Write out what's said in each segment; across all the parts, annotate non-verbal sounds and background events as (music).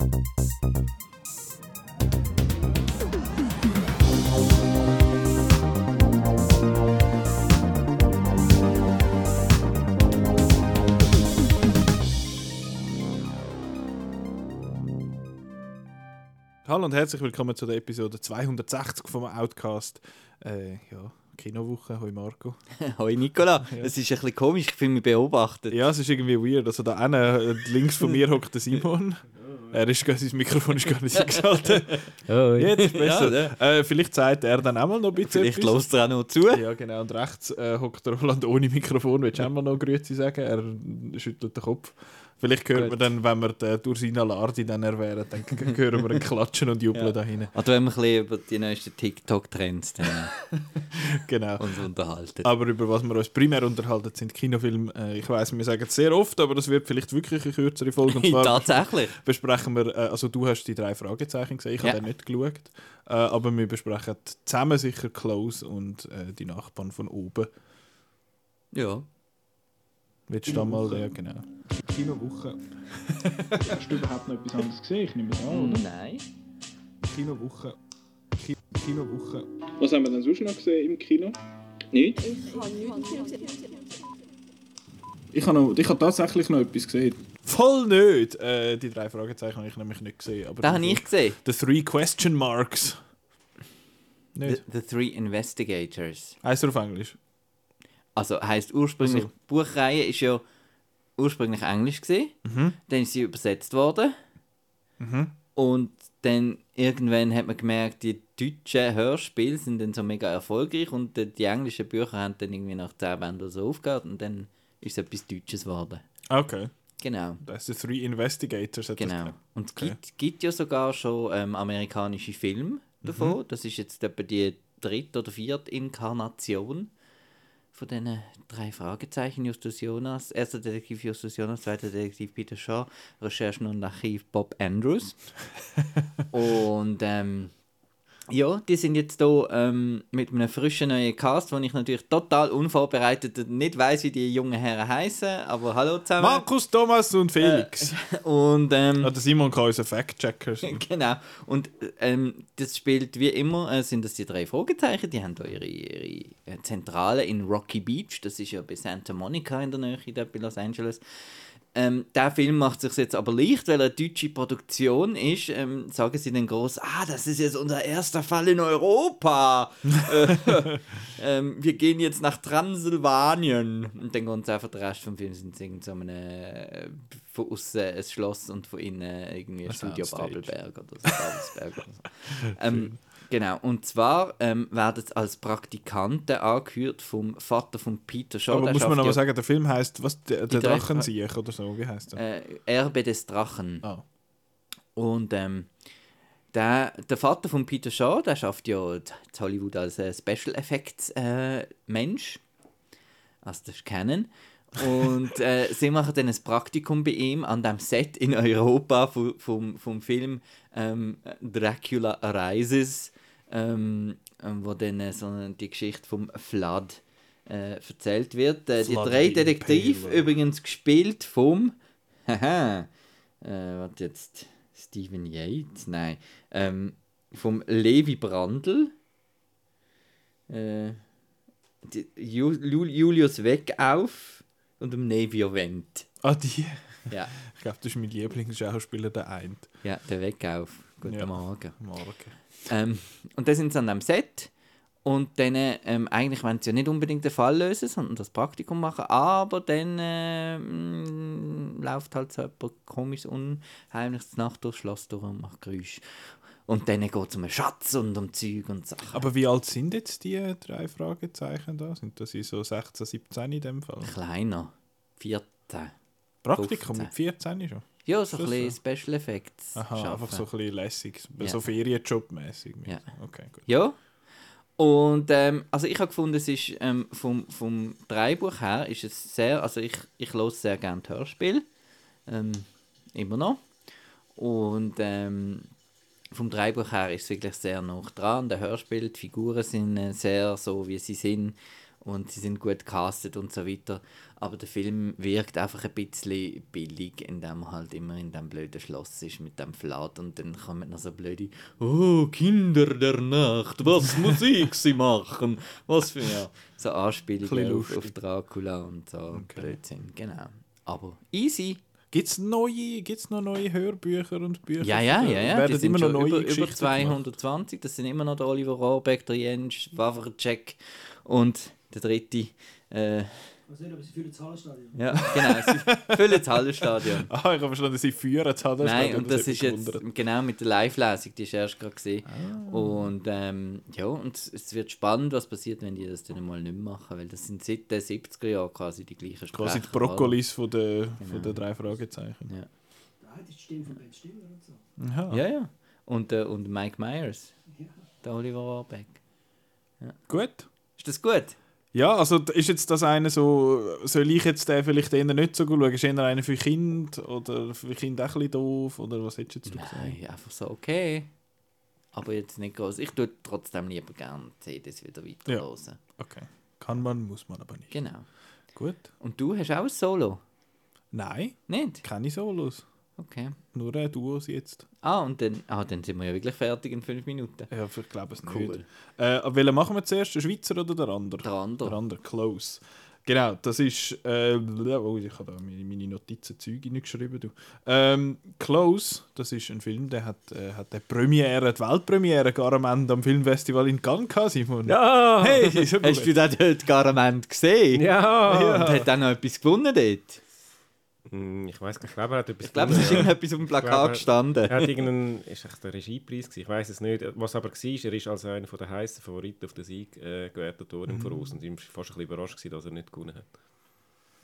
Hallo und herzlich willkommen zu der Episode 260 vom Outcast. Äh, ja, Kinowoche. Hoi Marco. (laughs) Hoi Nicola. Es ist ein bisschen komisch, ich fühle mich beobachtet. Ja, es ist irgendwie weird. Also da eine, links von mir (laughs) hockt der Simon. Er ist, (laughs) sein Mikrofon ist gar nicht (laughs) eingeschaltet. Oh, Jetzt ist besser. Ja, Äh, vielleicht sagt er dann auch mal noch ein bisschen Vielleicht lässt er auch noch zu. Ja, genau. Und rechts äh, hockt der Roland ohne Mikrofon. Willst du auch mal noch Grüezi sagen? Er schüttelt den Kopf. Vielleicht hören wir dann, wenn wir den Ursina Lardi dann erwähnen, dann hören wir ein Klatschen und Jubeln (laughs) Ja. da hinten. Oder wenn wir ein bisschen über die neuesten TikTok-Trends (laughs) Genau. uns unterhalten. Aber über was wir uns primär unterhalten, sind Kinofilme. Äh, ich weiß, wir sagen es sehr oft, aber das wird vielleicht wirklich eine kürzere Folge. Und (laughs) zwar Tatsächlich. besprechen wir, äh, also du hast die drei Fragezeichen gesehen, ich Ja. habe den nicht geschaut. Äh, aber wir besprechen zusammen sicher Close und die Nachbarn von oben. Ja. Willst du da mal, ja genau. Kinowoche. Hast du überhaupt noch etwas anderes gesehen? Ich nehme es an, oder? Nein. Kinowoche. Ki Kinowoche. Was haben wir denn sonst noch gesehen im Kino? Nichts? Ich habe, noch, ich habe tatsächlich noch etwas gesehen. Voll nicht! Äh, die drei Fragezeichen habe ich nämlich nicht gesehen. Aber Das habe ich gesehen. The Three Question Marks. The, Nicht? the Three Investigators. Heißt er auf Englisch? Also heisst ursprünglich, Also. Buchreihe ist ja ursprünglich Englisch gesehen. Mhm. Dann ist sie übersetzt worden. Mhm. Und dann irgendwann hat man gemerkt, die deutschen Hörspiele sind dann so mega erfolgreich und die, englischen Bücher haben dann irgendwie nach 10 Bänden so aufgehört und dann ist es etwas Deutsches geworden. Okay. Genau. Das ist The Three Investigators. Genau. Und es Okay. gibt, gibt ja sogar schon ähm, amerikanische Filme davon. Mhm. Das ist jetzt etwa die dritte oder vierte Inkarnation von diesen drei Fragezeichen. Justus Jonas, erster Detektiv Justus Jonas, zweiter Detektiv Peter Shaw, Recherchen und Archiv Bob Andrews. (laughs) und ähm, ja, die sind jetzt hier ähm, mit einem frischen neuen Cast, wo ich natürlich total unvorbereitet nicht weiß, wie die jungen Herren heißen. Aber hallo zusammen. Markus, Thomas und Felix. (laughs) Und ähm, Ah, der Simon kann unser Fact-Checker. (laughs) Genau. Und ähm, das spielt wie immer, äh, sind das die drei Fragezeichen, die haben da ihre, ihre äh, Zentrale in Rocky Beach, das ist ja bei Santa Monica in der Nähe, da bei Los Angeles. Ähm, der Film macht sich jetzt aber leicht, weil er eine deutsche Produktion ist. Ähm, sagen sie dann groß, ah, das ist jetzt unser erster Fall in Europa. (laughs) äh, ähm, wir gehen jetzt nach Transsilvanien. Und dann geht einfach der Rest vom Film sind sie in so einem, äh, von außen ein Schloss und von innen irgendwie ein Studio. Babelberg oder so. Babelsberg oder so. (laughs) genau, und zwar ähm, werden sie als Praktikanten angehört vom Vater von Peter Shaw. aber der muss man mal ja, sagen, der Film heißt was? Der, der Drachensieg oder so, wie heißt der? äh, Erbe des Drachen. Ah. Und ähm, der, der Vater von Peter Shaw, der schafft ja in Hollywood als äh, Special Effects äh, Mensch. Also das ist Canon. Und äh, (laughs) sie machen dann ein Praktikum bei ihm an dem Set in Europa vom, vom, vom Film ähm, Dracula Arises, ähm, ähm, wo dann äh, so eine- die Geschichte vom Flood äh, erzählt wird. Äh, die drei Detektive, übrigens gespielt vom (laughs) Haha. Äh, warte jetzt. Stephen Yates? Nein. Ähm, vom Levi Brandl. Äh, Julius Weckauf und dem Nevio Wendt. Ah, die. Ja, Ich glaube, das ist mein Lieblingsschauspieler, der Eint. ja, der Weckauf. Guten Ja. Morgen. Morgen. Ähm, und dann sind sie an dem Set und dann, ähm, eigentlich wollen sie ja nicht unbedingt den Fall lösen, sondern das Praktikum machen, aber dann äh, mh, läuft halt so etwas komisches, unheimliches Nacht durchs Schloss durch und macht Geräusche. Und dann geht es um einen Schatz und um Zeug und Sachen. Aber wie alt sind jetzt die drei Fragezeichen da? Sind das so 16, 17 in dem Fall? Kleiner. 14. Praktikum 15. mit 14 schon? Ja, so ein bisschen Special Effects. Aha, schaffen. einfach so ein bisschen lässig. Ja. So Ferienjob-mäßig. Ja. Okay, gut. Ja. Und ähm, also ich habe gefunden, es ist ähm, vom, vom Dreibuch her ist es sehr, also ich, ich höre sehr gerne Hörspiel. Ähm, immer noch. Und ähm, vom Dreibuch her ist es wirklich sehr nah dran. Der Hörspiel, die Figuren sind äh, sehr so, wie sie sind. Und sie sind gut castet und so weiter. Aber der Film wirkt einfach ein bisschen billig, indem er halt immer in dem blöden Schloss ist mit dem Flat und dann kommen noch so blöde «Oh, Kinder der Nacht, was (laughs) muss ich sie machen?» Was für ja, so Anspielungen auf, auf Dracula und so Okay. Blödsinn, genau. Aber easy. Gibt es neue, gibt's noch neue Hörbücher und Bücher? Ja, ja, ja, ja. Werden immer noch neue über, über Geschichten gemacht? 220. Das sind immer noch der Oliver Rohrbeck, der Jens Wawrcek und der dritte. Äh, Ich nicht, aber sie fühlen das Hallenstadion. ja, genau. Sie füllen das Hallenstadion. (laughs) Ah, ich habe verstanden, sie führen es halt. Nein, und mich das ist jetzt gewundert. genau mit der Live-Lesung, die ist erst gerade gesehen. Ah. Und ähm, ja, und es wird spannend, was passiert, wenn die das dann mal nicht mehr machen, weil das sind seit den 70er Jahren quasi die gleichen Sprecher. Quasi die Brokkolis von den, Genau. von den drei Fragezeichen. Ja. Da hat die Stimme von Ben Stiller und so. Aha. Ja, ja. Und, äh, und Mike Myers, Ja. der Oliver Rohrbeck. Gut. Ist das gut? Ja, also ist jetzt das eine so, soll ich jetzt den vielleicht eher nicht so gut schauen? Ist eher einer für Kind oder für Kinder auch ein bisschen doof? Oder was hättest jetzt du gesagt? Nein, einfach so okay. Aber jetzt nicht groß. Ich tue trotzdem lieber gerne CDs wieder weiter Ja. Okay. Kann man, muss man aber nicht. Genau. Gut. Und du hast auch ein Solo? Nein, Nicht? keine Solos. Okay. Nur äh, Duos jetzt. Ah, und dann, ah, dann sind wir ja wirklich fertig in fünf Minuten. Ja, ich glaube es nicht. Cool. Äh, aber welchen machen wir zuerst? Den Schweizer oder der andere? Der andere. Der andere, Close. Genau, das ist. Äh, oh, ich habe da meine, meine Notizen Zeug geschrieben. Du. Ähm, Close, das ist ein Film, der hat, äh, hat die Premiere, die Weltpremiere gar am Ende am Filmfestival in Cannes gehabt, Simon. Ja! Hey. Hast du den dort Garament gesehen? Ja! Und hat dann noch etwas gewonnen dort? Hm, Ich weiß nicht, ich glaube, er hat etwas Ich glaube, es ist irgendetwas auf dem Plakat glaube, gestanden. Er hat irgendeinen, ist echt der Regiepreis gewesen, ich weiß es nicht. Was aber war, er ist als einer der heißen Favoriten auf den Sieg äh, gewertet worden im Voraus und ich war fast ein bisschen überrascht, gewesen, dass er nicht gewonnen hat.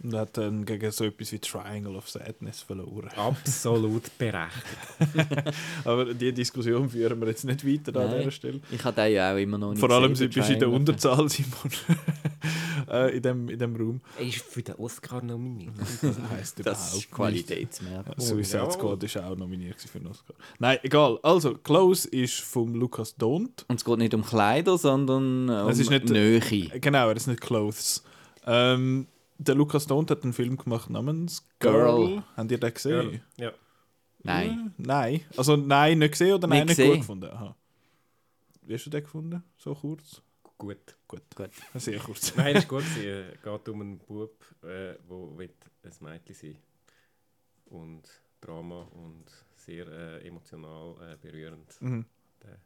Und hat dann gegen so etwas wie Triangle of Sadness verloren. Absolut berechtigt. (laughs) Aber die Diskussion führen wir jetzt nicht weiter an Nein. dieser Stelle. Ich habe den ja auch immer noch nicht Vor allem gesehen, sind bist du in der. Unterzahl, Simon. (laughs) äh, in, dem, in dem Raum. Er ist für den Oscar nominiert. (laughs) Das heisst Das überhaupt. Qualitätsmerkmal. Suicide ja. Squad ist auch nominiert für einen Oscar. Nein, egal. Also, Close ist vom Lukas Dont. Und es geht nicht um Kleider, sondern um Es ist nicht- Nähe. Genau, er ist nicht Clothes. Ähm, der Lukas Dont hat einen Film gemacht namens Girl. Girl. Habt ihr den gesehen? Ja. Nein. Äh, Nein. Also nein, nicht gesehen oder Nicht nein, nicht gesehen. gut gefunden? Aha. Wie hast du den gefunden? So kurz? Gut. Gut. Gut. Sehr kurz. Nein, ist (laughs) gut. Es geht um einen Bub, äh, der will ein Mädchen sein Und Drama und sehr äh, emotional äh, berührend. Mhm. Der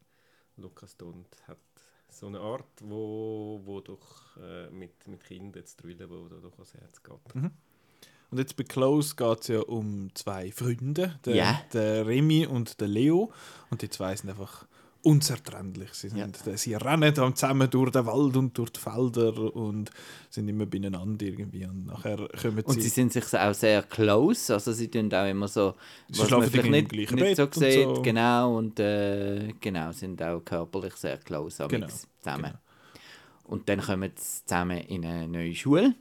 Lukas Dont hat so eine Art, wo, wo doch äh, mit, mit Kindern zu drüllen, wo da doch ans Herz geht. Und jetzt bei Close geht es ja um zwei Freunde, der, Ja. der Remy und der Leo. Und die zwei sind einfach unzertrennlich. Sie, sind, sie rennen dann zusammen durch den Wald und durch die Felder und sind immer beieinander irgendwie. Und nachher kommen Und sie... sie sind sich auch sehr close, also sie tun auch immer so, Sie schlafen vielleicht nicht, nicht so sieht, so. genau, und äh, genau, sind auch körperlich sehr close Genau, zusammen. genau. Und dann kommen sie zusammen in eine neue Schule,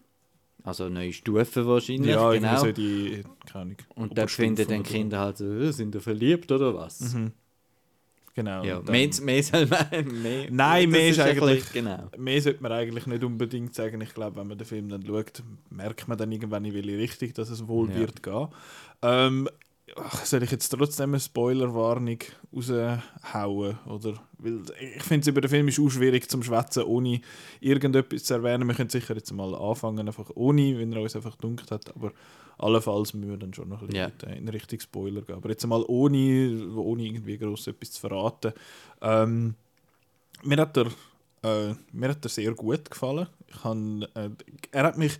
also eine neue Stufe wahrscheinlich, ja, genau. so die... Keine Ahnung, und dort finden dann. Kinder halt so, «Äh, sind ihr verliebt oder was? Mhm. Genau. Ja, mehr, mehr soll man... (laughs) Mehr, Nein, mehr ist bisschen- eigentlich- Genau. Mehr sollte man eigentlich nicht unbedingt sagen. Ich glaube, wenn man den Film dann schaut, merkt man dann irgendwann in welche Richtung, dass es wohl Ja. wird gehen. Ähm, ach, soll ich jetzt trotzdem eine Spoilerwarnung raushauen? Oder? Weil ich finde es über den Film ist auch schwierig zum Schwätzen, ohne irgendetwas zu erwähnen. Wir können sicher jetzt mal anfangen, einfach ohne, wenn er uns einfach dunkelt hat. Aber allenfalls müssen wir dann schon noch ein bisschen äh, in Richtung Spoiler gehen. Aber jetzt mal ohne, ohne irgendwie groß etwas zu verraten. Ähm, mir hat er äh, mir hat er sehr gut gefallen. Ich han, äh, er hat mich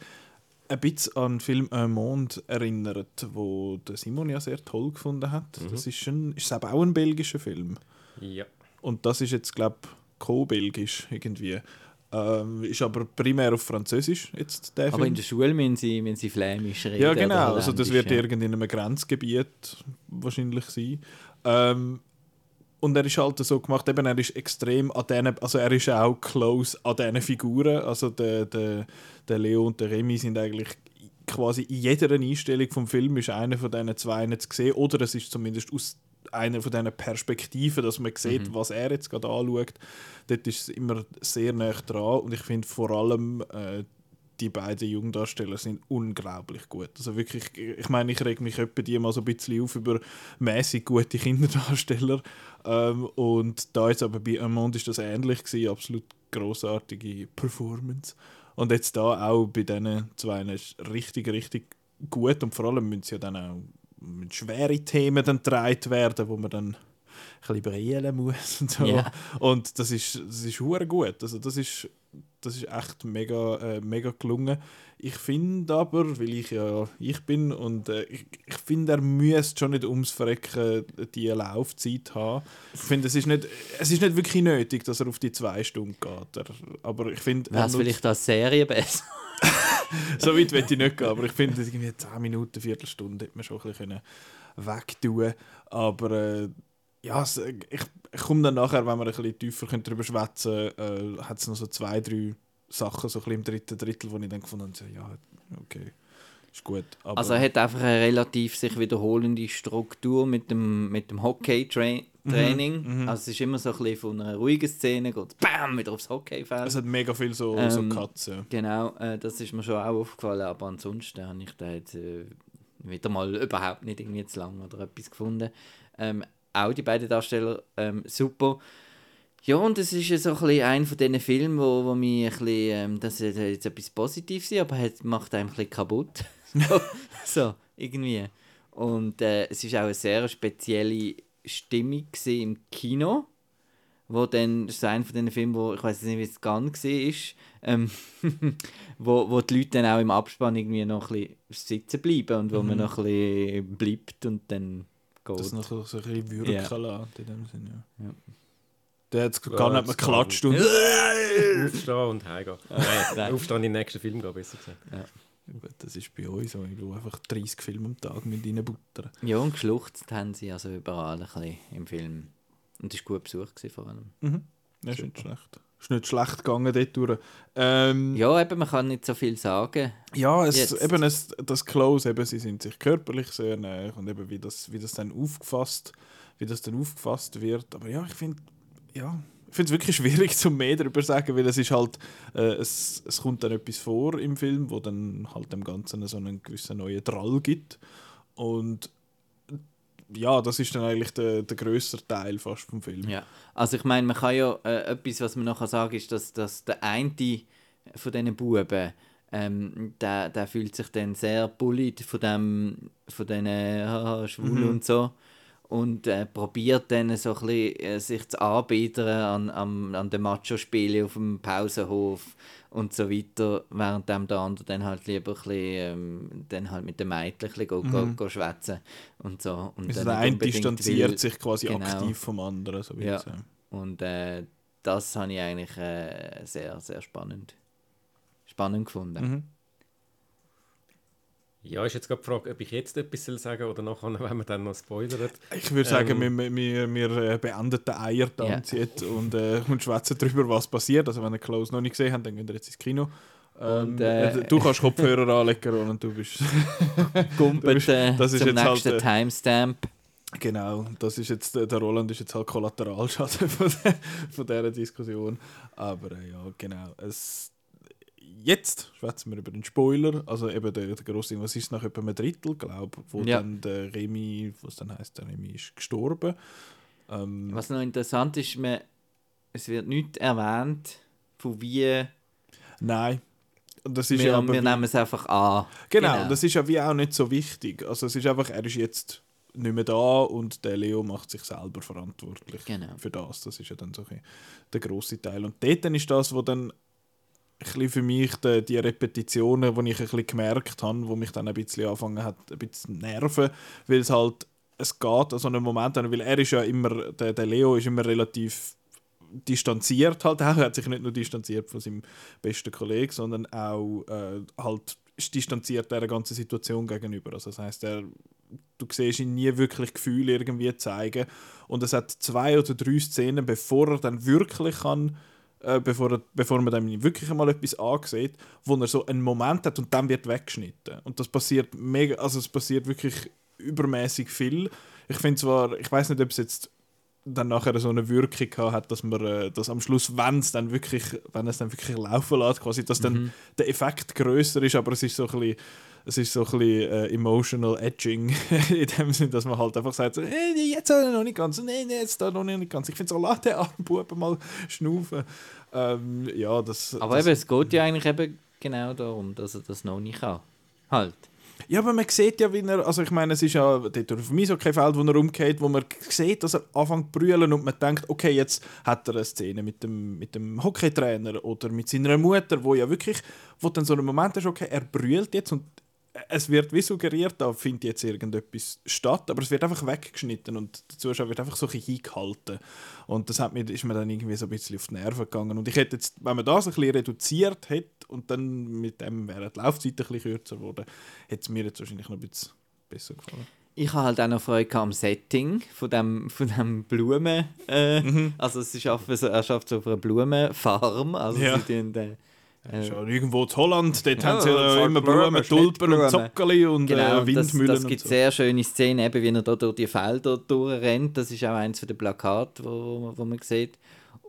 ein bisschen an den Film Un Monde erinnert, wo der Simon ja sehr toll gefunden hat. Mhm. Das ist, ein, ist aber auch ein belgischer Film. Ja. Und das ist jetzt, glaube ich, co-belgisch irgendwie. Ähm, ist aber primär auf Französisch jetzt der Aber Film. in der Schule müssen sie, müssen sie flämisch reden. Ja, oder genau. Also das wird ja. irgend in einem Grenzgebiet wahrscheinlich sein. Ähm, und er ist halt so gemacht, eben, er ist extrem an denen, also er ist auch close an diesen Figuren. Also der, der, der Leo und der Remy sind eigentlich quasi in jeder Einstellung vom Film ist einer von diesen zwei zu sehen. Oder es ist zumindest aus eine von diesen Perspektiven, dass man sieht, was er jetzt gerade anschaut. Dort ist es immer sehr nah dran und ich finde vor allem äh, die beiden Jungdarsteller sind unglaublich gut. Also wirklich, ich meine, ich reg mich etwa die mal so ein bisschen auf über mäßig gute Kinderdarsteller. Ähm, und da jetzt aber bei Amond ist das ähnlich gewesen, absolut großartige Performance. Und jetzt da auch bei diesen zwei ist richtig, richtig gut und vor allem müssen sie ja dann auch mit schwere Themen dann getragen werden, wo man dann ein bisschen brillen muss und so. Ja. Und das ist, das ist gut. Also das ist, das ist echt mega, äh, mega gelungen. Ich finde aber, weil ich ja ich bin und äh, ich, ich finde, er müsste schon nicht ums Verrecken die Laufzeit haben. Ich finde, es ist nicht, es ist nicht wirklich nötig, dass er auf die zwei Stunden geht. Er, aber ich finde, Wäre es vielleicht als Serie besser? (laughs) so weit will ich nicht gehen, aber ich finde, irgendwie 10 Minuten, Viertelstunde hätte man schon ein bisschen wegtun Aber äh, ja, es, ich, ich komme dann nachher, wenn wir ein bisschen tiefer können darüber schwätzen können, äh, hat es noch so zwei, drei Sachen so ein bisschen im dritten Drittel, wo ich dann gefunden habe, ja, okay, ist gut. Aber, Also er hat einfach eine relativ sich wiederholende Struktur mit dem, mit dem Hockey-Training. mhm. Also es ist immer so ein bisschen von einer ruhigen Szene, geht BAM wieder aufs Hockeyfeld. es hat mega viel so, Ähm, so ja. Genau, äh, das ist mir schon auch aufgefallen, aber ansonsten habe ich da jetzt äh, wieder mal überhaupt nicht irgendwie zu lang oder etwas gefunden. Ähm, auch die beiden Darsteller ähm, super. Ja, und es ist ja so ein bisschen einer von diesen Filmen, wo, wo mich ein bisschen, ähm, das ist jetzt etwas Positives aber es macht einem ein bisschen kaputt. (laughs) so, so, irgendwie. Und äh, es ist auch eine sehr spezielle Stimmung im Kino wo dann, das ist einer von diesen Filmen, wo, ich weiß nicht, wie es Gun war, ähm, (laughs) wo, wo die Leute dann auch im Abspann irgendwie noch ein bisschen sitzen bleiben und wo man noch ein bisschen bleibt und dann geht. Das noch so, ein bisschen wirken Ja. lassen, in dem Sinn, ja. Ja. Der hat Ja, gar nicht mehr das geklatscht und... (laughs) Aufstehen und heimgehen. (laughs) Nein. Aufstehen in den nächsten Film gehen, besser gesagt. Gut, Das ist bei uns so, ich will einfach 30 Filme am Tag mit reinbuttern. Ja, und geschluchzt haben sie also überall ein bisschen im Film. Und es war gut besucht vor allem. Mhm. Ja, ist nicht schlecht. Ist nicht schlecht gegangen dort durch. Ähm, Ja, eben, man kann nicht so viel sagen. Ja, es, Jetzt. eben es, das Close, eben, sie sind sich körperlich sehr nahe und eben wie das, wie das dann aufgefasst, wie das dann aufgefasst wird. Aber ja, ich finde, ja, ich finde es wirklich (laughs) schwierig zum mehr darüber zu sagen, weil es ist halt, äh, es, es kommt dann etwas vor im Film, wo dann halt dem Ganzen so einen gewissen neuen Drall gibt und ja, das ist dann eigentlich der, der größere Teil fast vom Film. Ja, also ich meine, man kann ja, äh, etwas, was man noch sagen kann, ist, dass, dass der eine von diesen Buben, ähm, der, der fühlt sich dann sehr bullied von dem, von diesen haha, Schwulen Mhm. und so und äh, probiert dann so ein bisschen, äh, sich zu anbieten an, an, an den Macho-Spielen auf dem Pausenhof und so weiter, während dem der andere dann halt lieber ein bisschen, ähm, dann halt mit den Mädchen ein bisschen go, go, Mhm. go schwätzen und so. Und Also dann der eine distanziert will- sich quasi Genau. aktiv vom anderen. So wie Ja. sagen. und äh, das habe ich eigentlich äh, sehr, sehr spannend, spannend gefunden. Mhm. Ja, ist jetzt gerade die Frage, ob ich jetzt etwas soll sagen oder nachher, (laughs) wenn man dann noch spoilert. Ich würde sagen, Ähm. wir, wir, wir äh, beenden den Eiertanz jetzt und, äh, (laughs) und schwätzen darüber, was passiert. Also wenn ihr Close noch nicht gesehen habt, dann geht ihr jetzt ins Kino. Ähm, Und, äh, du kannst Kopfhörer (laughs) anlegen und du bist... Gumpet äh, das ist zum jetzt halt, nächsten äh, Timestamp. genau, das ist jetzt, der Roland ist jetzt halt Kollateralschaden von, der, von dieser Diskussion. Aber äh, ja, genau. Es, jetzt schwätzen wir über den Spoiler. Also eben der, der grosse Ding, was ist nach etwa einem Drittel, glaube ich, wo Ja. dann der Remy, was dann heißt, der Remy ist gestorben. Ähm, Was noch interessant ist, man, es wird nicht erwähnt, von wie Nein. Das ist wir, ja aber wir nehmen es einfach an. genau, genau. das ist ja wie auch nicht so wichtig. Also es ist einfach, er ist jetzt nicht mehr da und der Leo macht sich selber verantwortlich Genau. für das. Das ist ja dann so ein der große Teil. Und dort dann ist das, wo dann bisschen für mich die, die Repetitionen, die ich ein bisschen gemerkt habe, wo mich dann ein bisschen angefangen hat, ein bisschen nerven, weil es halt, es geht an so einem Moment, weil er ist ja immer, der, der Leo ist immer relativ distanziert halt auch. Er hat sich nicht nur distanziert von seinem besten Kollegen, sondern auch äh, halt ist distanziert der ganzen Situation gegenüber. Also das heißt, er, du siehst ihn nie wirklich Gefühle irgendwie zeigen und es hat zwei oder drei Szenen, bevor er dann wirklich kann äh, bevor, er, bevor man dann wirklich einmal etwas ansieht, wo er so einen Moment hat und dann wird weggeschnitten. Und das passiert mega, also es passiert wirklich übermäßig viel. Ich finde zwar, ich weiß nicht, ob es jetzt dann nachher so eine Wirkung hat, dass man äh, dass am Schluss, wenn es dann wirklich, wenn es dann wirklich laufen lässt, quasi, dass dann Mhm. der Effekt größer ist, aber es ist so ein bisschen, es ist so ein bisschen äh, emotional edging (laughs) in dem Sinn, dass man halt einfach sagt, so, hey, nee, jetzt noch nicht ganz, nee, nee, jetzt noch nicht ganz. Ich finde so, lass den armen Buben mal (laughs) schnaufen. Ähm, ja, das, Aber das, eben, es geht ja eigentlich eben genau darum, dass er das noch nicht kann. Halt. Ja, aber man sieht ja, wie er, also ich meine, es ist ja dort auf dem Eishockey-Feld, wo er umgeht, wo man sieht, dass er anfängt zu brüllen und man denkt, okay, jetzt hat er eine Szene mit dem, mit dem Hockeytrainer oder mit seiner Mutter, wo ja wirklich, wo dann so ein Moment ist, okay, er brüllt jetzt und es wird wie suggeriert, da findet jetzt irgendetwas statt, aber es wird einfach weggeschnitten und der Zuschauer wird einfach so ein bisschen hingehalten. Und das hat mir, ist mir dann irgendwie so ein bisschen auf die Nerven gegangen. Und ich hätte jetzt, wenn man das ein bisschen reduziert hätte und dann mit dem wäre die Laufzeit ein bisschen kürzer geworden, hätte es mir jetzt wahrscheinlich noch ein bisschen besser gefallen. Ich habe halt auch noch Freude am Setting von dem, von dem Blumen. Äh, Mhm. Also so, er schafft so auf einer Blumenfarm. Also Ja. sie tun, äh, Äh, Schon irgendwo in Holland, dort Ja, haben sie ja immer Blumen, Tulpen und. Zockerli und Genau, äh, das, Windmühlen das gibt und so. sehr schöne Szenen, eben wie er da durch die Felder durchrennt. Das ist auch eins der Plakate, wo, wo man sieht.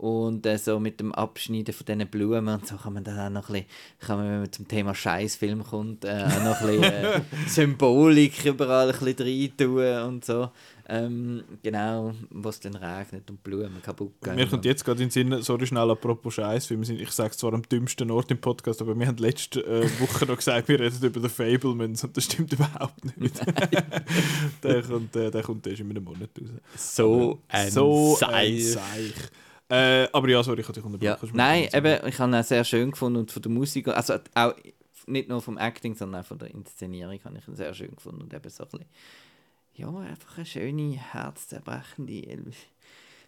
Und äh, so mit dem Abschneiden von diesen Blumen und so kann man dann auch noch ein bisschen, kann man, wenn man zum Thema Scheißfilm kommt, äh, auch noch ein bisschen äh, (laughs) Symbolik überall ein bisschen rein tun und so. Ähm, genau, was dann regnet und Blumen kaputt gehen. Mir kommt jetzt gerade in den Sinn, sorry schnell, apropos Scheißfilm, ich sage es zwar am dümmsten Ort im Podcast, aber wir haben letzte äh, Woche noch gesagt, wir reden über den Fablemans und das stimmt überhaupt nicht. (laughs) der, kommt, äh, der kommt erst in einem Monat raus. so ein so Seich. ein Seich. Äh, aber ja, sorry, ich hatte dich Ja, unterbrochen. Du nein, eben, ich habe ihn sehr schön gefunden und von der Musik, also auch nicht nur vom Acting, sondern auch von der Inszenierung habe ich ihn sehr schön gefunden und eben so ein bisschen, ja, einfach eine schöne, herzzerbrechende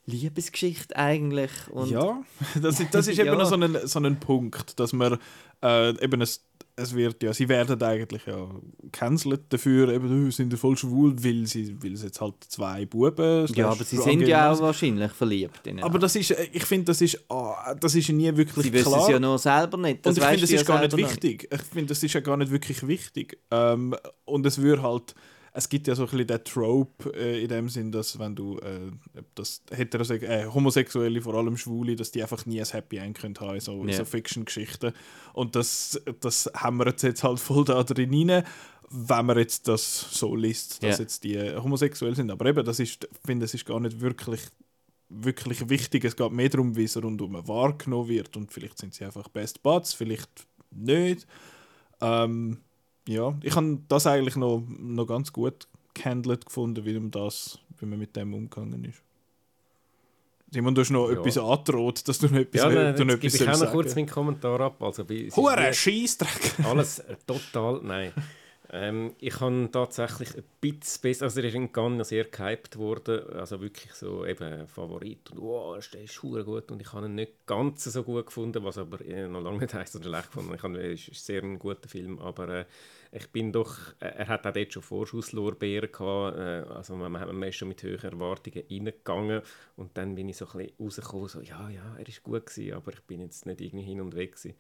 Liebesgeschichte eigentlich. Und ja, (laughs) das, ist- das ist eben (laughs) Ja. noch so ein, so ein Punkt, dass man äh, eben es, es wird ja, sie werden eigentlich ja cancelled dafür, eben, äh, sind ja voll schwul, weil sie, weil es jetzt halt zwei Buben ja, aber sie sind ja auch wahrscheinlich verliebt. In Aber das ist, äh, ich finde, das ist, ah, das ist nie wirklich sie wissen klar. es ja noch selber nicht. Das und ich finde, das du ja ist gar nicht wichtig. Ich finde, das ist ja gar nicht wirklich wichtig. Ähm, und es würde halt, es gibt ja so ein bisschen den Trope äh, in dem Sinn, dass wenn du, äh, das heterosexu äh, Homosexuelle, vor allem Schwule, dass die einfach nie ein Happy End können haben so, Ja. so Fiction-Geschichten. Und das, das haben wir jetzt, halt voll da drin rein, wenn man jetzt das so liest, dass Ja. jetzt die äh, homosexuell sind. Aber eben, das ist, ich finde, es ist gar nicht wirklich wirklich wichtig. Es geht mehr darum, wie es rundum wahrgenommen wird. Und vielleicht sind sie einfach Best Buds, vielleicht nicht. Ähm, ja, ich habe das eigentlich noch, noch ganz gut gehandelt gefunden, wie, um das, wie man mit dem umgegangen ist. Simon, du hast noch Ja. etwas angedroht, dass du noch etwas, Ja, du nein, noch jetzt gebe etwas ich auch noch kurz meinen Kommentar ab. Also, Hure Scheissdreck! Alles äh, total, nein. (laughs) Ähm, ich habe tatsächlich ein bisschen besser, also er ist in Cannes sehr gehypt worden, also wirklich so eben Favorit und wow, der ist hure gut und ich habe ihn nicht ganz so gut gefunden, was aber äh, noch lange nicht heisst, dass schlecht gefunden. Ich habe, es ist sehr ein guter Film, aber äh, ich bin doch, äh, er hat auch dort schon Vorschusslorbeeren gehabt, äh, also man man ist schon mit höheren Erwartungen reingegangen und dann bin ich so ein bisschen rausgekommen, so ja, ja, er ist gut gewesen, aber ich bin jetzt nicht irgendwie hin und weg gewesen.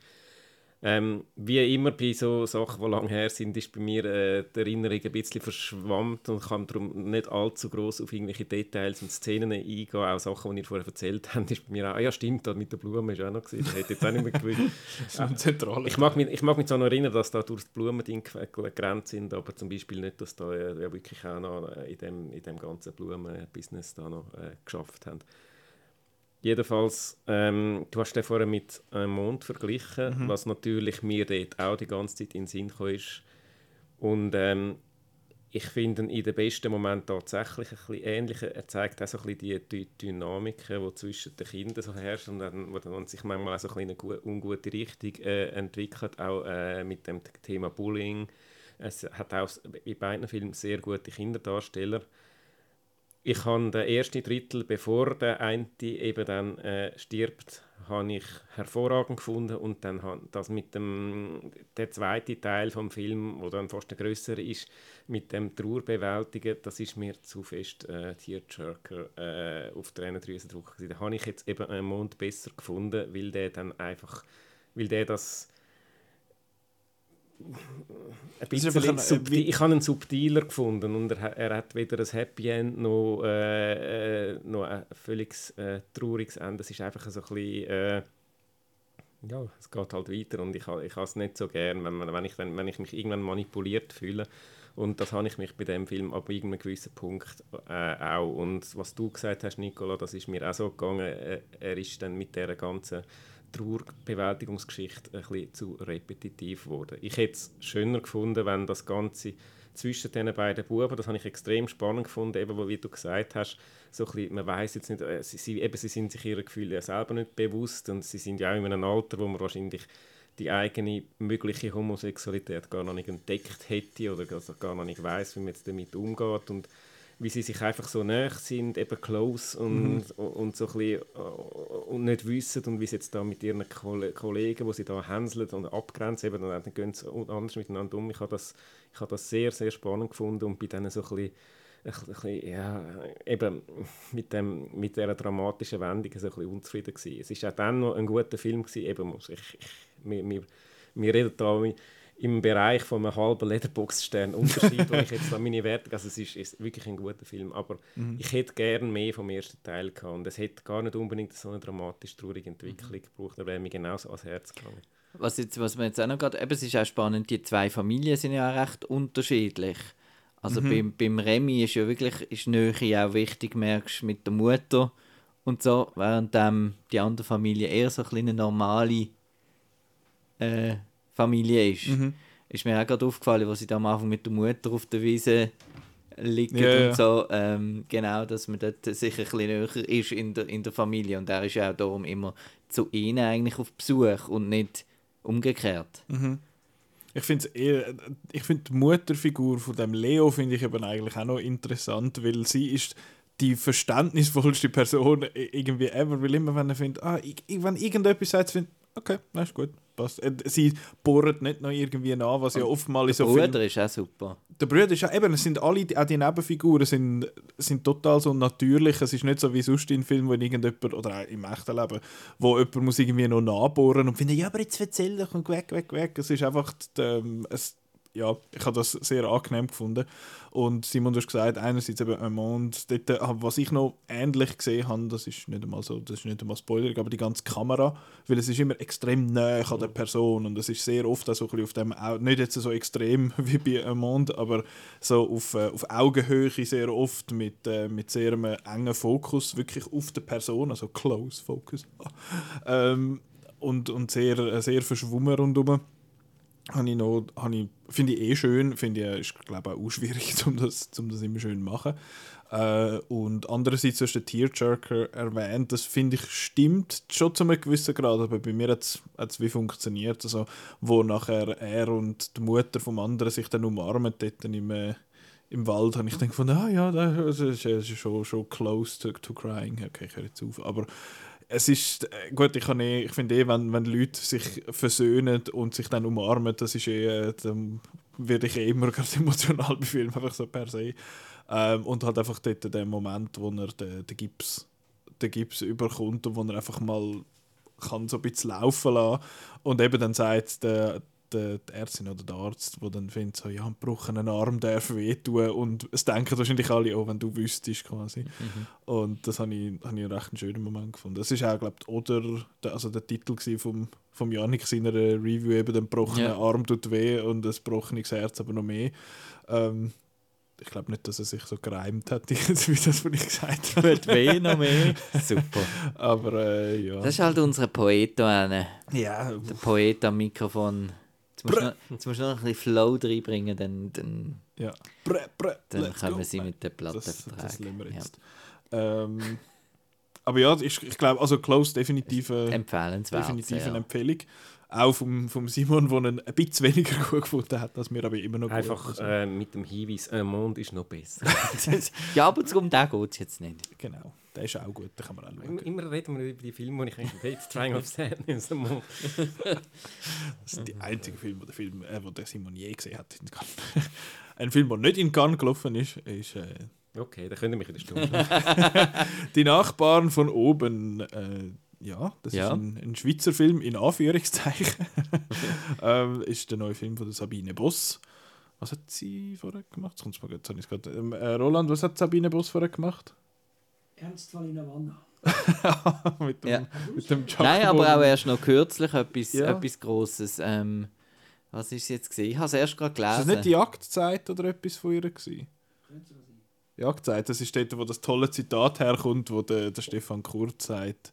Ähm, wie immer bei so Sachen, die lange her sind, ist bei mir äh, die Erinnerung ein bisschen verschwammt und kann darum nicht allzu groß auf irgendwelche Details und Szenen eingehen. Auch Sachen, die ihr vorher erzählt habt, ist bei mir auch, ah ja stimmt, das mit der Blume ist auch noch gewesen. Das hätte ich jetzt auch nicht mehr gewusst. (laughs) So zentraler Ich mag, mich, ich mag mich zwar noch erinnern, dass da durch das Blumending gegrenzt sind, aber zum Beispiel nicht, dass da äh, ja wirklich auch noch äh, in dem, in dem ganzen Blumenbusiness da noch äh, geschafft haben. Jedenfalls, ähm, du hast den vorher mit äh, Mond verglichen, was natürlich mir dort auch die ganze Zeit in den Sinn gekommen ist. Und ähm, ich finde ihn in den besten Momenten tatsächlich ein bisschen ähnlich. Er zeigt auch so ein bisschen die, die Dynamiken, die zwischen den Kindern so herrschen und dann, wo dann sich manchmal auch so ein in eine gu- ungute Richtung äh, entwickelt, auch äh, mit dem Thema Bullying. Es hat auch in beiden Filmen sehr gute Kinderdarsteller. Ich habe den ersten Drittel, bevor der eine eben dann äh, stirbt, habe ich hervorragend gefunden und dann das mit dem der zweite Teil vom Film, wo dann fast der größere ist, mit dem Trauerbewältigen, das ist mir zu fest äh, Tearjerker äh, auf Tränendrüsendruck gewesen. Da habe ich jetzt eben einen Mond besser gefunden, weil der dann einfach, weil der das ein bisschen ein- subtil, ich habe ihn subtiler gefunden und er, er hat weder ein Happy End noch, äh, äh, noch ein völlig äh, trauriges Ende. Es ist einfach so ein bisschen, äh, ja, es geht halt weiter und ich, ich habe es nicht so gern, wenn, man, wenn, ich dann, wenn ich mich irgendwann manipuliert fühle. Und das habe ich mich bei dem Film ab irgendeinem gewissen Punkt äh, auch. Und was du gesagt hast, Nicola, das ist mir auch so gegangen. Er ist dann mit dieser ganzen Trauerbewältigungsgeschichte ein bisschen zu repetitiv geworden. Ich hätte es schöner gefunden, wenn das Ganze zwischen diesen beiden Buben, das habe ich extrem spannend gefunden, eben, wie du gesagt hast, so bisschen, man weiß jetzt nicht, äh, sie, sie, eben, sie sind sich ihrer Gefühle selber nicht bewusst und sie sind ja auch in einem Alter, wo man wahrscheinlich die eigene mögliche Homosexualität gar noch nicht entdeckt hätte oder gar noch nicht weiß, wie man jetzt damit umgeht und wie sie sich einfach so näher sind, eben close und, und so ein bisschen, äh, und nicht wissen und wie sie jetzt da mit ihren Kolle- Kollegen, wo sie da hänseln und abgrenzen, eben, und dann gehen sie anders miteinander um. Ich habe das, ich habe das sehr, sehr spannend gefunden und bei denen so ein bisschen, ein bisschen, ja, eben mit, dem, mit dieser dramatischen Wendung so ein bisschen unzufrieden gewesen. Es war auch dann noch ein guter Film gewesen, eben, ich, ich, wir, wir, wir reden da im Bereich von einem halben Letterbox-Stern Unterschied, wo ich jetzt meine Wertung, also es ist, ist wirklich ein guter Film, aber ich hätte gerne mehr vom ersten Teil gehabt und es hätte gar nicht unbedingt so eine dramatisch traurige Entwicklung gebraucht, da wäre mir genauso ans Herz gegangen. Was, jetzt, was man jetzt auch noch gerade, eben, es ist auch spannend, die zwei Familien sind ja auch recht unterschiedlich. Also beim, beim Remy ist ja wirklich ist Nähe auch wichtig, merkst du, mit der Mutter und so, während ähm, die andere Familie eher so eine normale äh, Familie ist. Ist mir auch gerade aufgefallen, wo sie da am Anfang mit der Mutter auf der Wiese liegen Ja, ja. und so. Ähm, genau, dass man dort sich ein bisschen näher ist in der, in der Familie. Und er ist auch darum immer zu ihnen eigentlich auf Besuch und nicht umgekehrt. Ich finde eher, ich finde die Mutterfigur von dem Leo finde ich eben eigentlich auch noch interessant, weil sie ist die verständnisvollste Person irgendwie ever, weil immer wenn er findet, ah, ich, ich, wenn irgendetwas sagt, findet, okay, das ist gut. Äh, Sie bohrt nicht noch irgendwie nach, was ja oftmals Der so Filmen... Bruder ist auch super. Der Bruder ist ja eben, es sind alle, auch die Nebenfiguren sind, sind total so natürlich. Es ist nicht so wie sonst in Filmen, wo irgendjemand, oder auch im echten Leben, wo jemand muss irgendwie noch nachbohren und findet, ja, aber jetzt erzähl doch und weg, weg, weg. Es ist einfach, die, ähm, es, ja, ich habe das sehr angenehm gefunden. Und Simon, du hast gesagt, einerseits eben ein Mond, dort, äh, was ich noch ähnlich gesehen habe, das ist nicht einmal so, das ist nicht einmal Spoiler, aber die ganze Kamera, weil es ist immer extrem nah an der Person und es ist sehr oft auch so ein bisschen auf dem, nicht jetzt so extrem (laughs) wie bei ein Mond, aber so auf, äh, auf Augenhöhe sehr oft mit, äh, mit sehr einem engen Fokus wirklich auf der Person, also Close Focus. (laughs) ähm, und, und sehr, sehr verschwommen rundherum habe ich noch, habe ich, finde ich eh schön, finde ich, ist glaube auch schwierig, (laughs) um das, um das immer schön zu machen. Äh, und andererseits hast du den Tearjerker erwähnt, das finde ich stimmt schon zu einem gewissen Grad, aber bei mir hat es wie funktioniert, also wo nachher er und die Mutter vom anderen sich dann umarmen dort im, äh, im Wald, habe ich dann gefunden, ah ja, das ist, das ist schon, schon close to, to crying, okay, ich höre jetzt auf, aber es ist, äh, gut, ich, eh, ich finde eh, wenn, wenn Leute sich versöhnen und sich dann umarmen, das ist eh, äh, dann werde ich eh immer (laughs) gerade emotional bei Filmen, einfach so per se. Ähm, und halt einfach dort der Moment, wo er den, den Gips den Gips überkommt und wo er einfach mal kann so ein bisschen laufen lassen und eben dann sagt der, der, die Ärztin oder der Arzt, der dann findet, so, ja, ein gebrochener Arm darf wehtun und es denken wahrscheinlich alle, oh, wenn du wüsstest quasi. Und das habe ich, habe ich einen recht schönen Moment gefunden. Das ist auch, glaube ich, oder der, also der Titel vom, vom Janik seiner Review, eben «Der gebrochene Ja. Arm tut weh und ein gebrochenes Herz aber noch mehr». Ähm, ich glaube nicht, dass er sich so gereimt hat, (laughs) wie das, was ich gesagt habe. Tut weh noch mehr. Super. Aber äh, ja. Das ist halt unser Poet da hinten. ja, Der Poet am Mikrofon. Jetzt musst, du noch, jetzt musst du noch ein bisschen Flow reinbringen, dann, dann, ja. Bre, bre, dann können wir sie mit der Platte das, das wir Ja. jetzt. Ähm, aber ja, ich, ich glaube, also Close definitiv, äh, Empfehlenswert. definitiv eine ja. Empfehlung. Auch vom, vom Simon, der ihn ein bisschen weniger (laughs) gut gefunden hat, als mir aber immer noch gut. Einfach äh, mit dem Hinweis, ein Mond ist noch besser. (laughs) ja, aber um den geht es jetzt nicht. Genau, der ist auch gut, den kann man auch schauen. immer, reden wir über die Filme, die ich eigentlich hate. (laughs) Triangle of Sadness. (laughs) Das ist der einzige Film, wo der, Film, äh, wo der Simon je gesehen hat. in Cannes. (laughs) Ein Film, der nicht in Cannes gelaufen ist, ist äh, Okay, dann könnt ihr mich in der Stunde. Die Nachbarn von oben. Äh, Ja, das Ja. ist ein, ein Schweizer Film in Anführungszeichen. ähm, ist der neue Film von der Sabine Boss. Was hat sie vorher gemacht? Kommt's mal, jetzt habe ich's gerade- ähm, äh, Roland, was hat Sabine Boss vorher gemacht? Ernstfall in Havanna. (laughs) mit dem, Ja. mit dem Nein, aber auch erst noch kürzlich etwas, Ja. etwas Grosses. Ähm, was ist es jetzt gesehen? Ich habe es erst gerade Ist das gelesen. nicht die Jagdzeit oder etwas von ihr gewesen? Könnte so sein. Jagdzeit, das ist dort, wo das tolle Zitat herkommt, wo der, der Stefan Kurz sagt,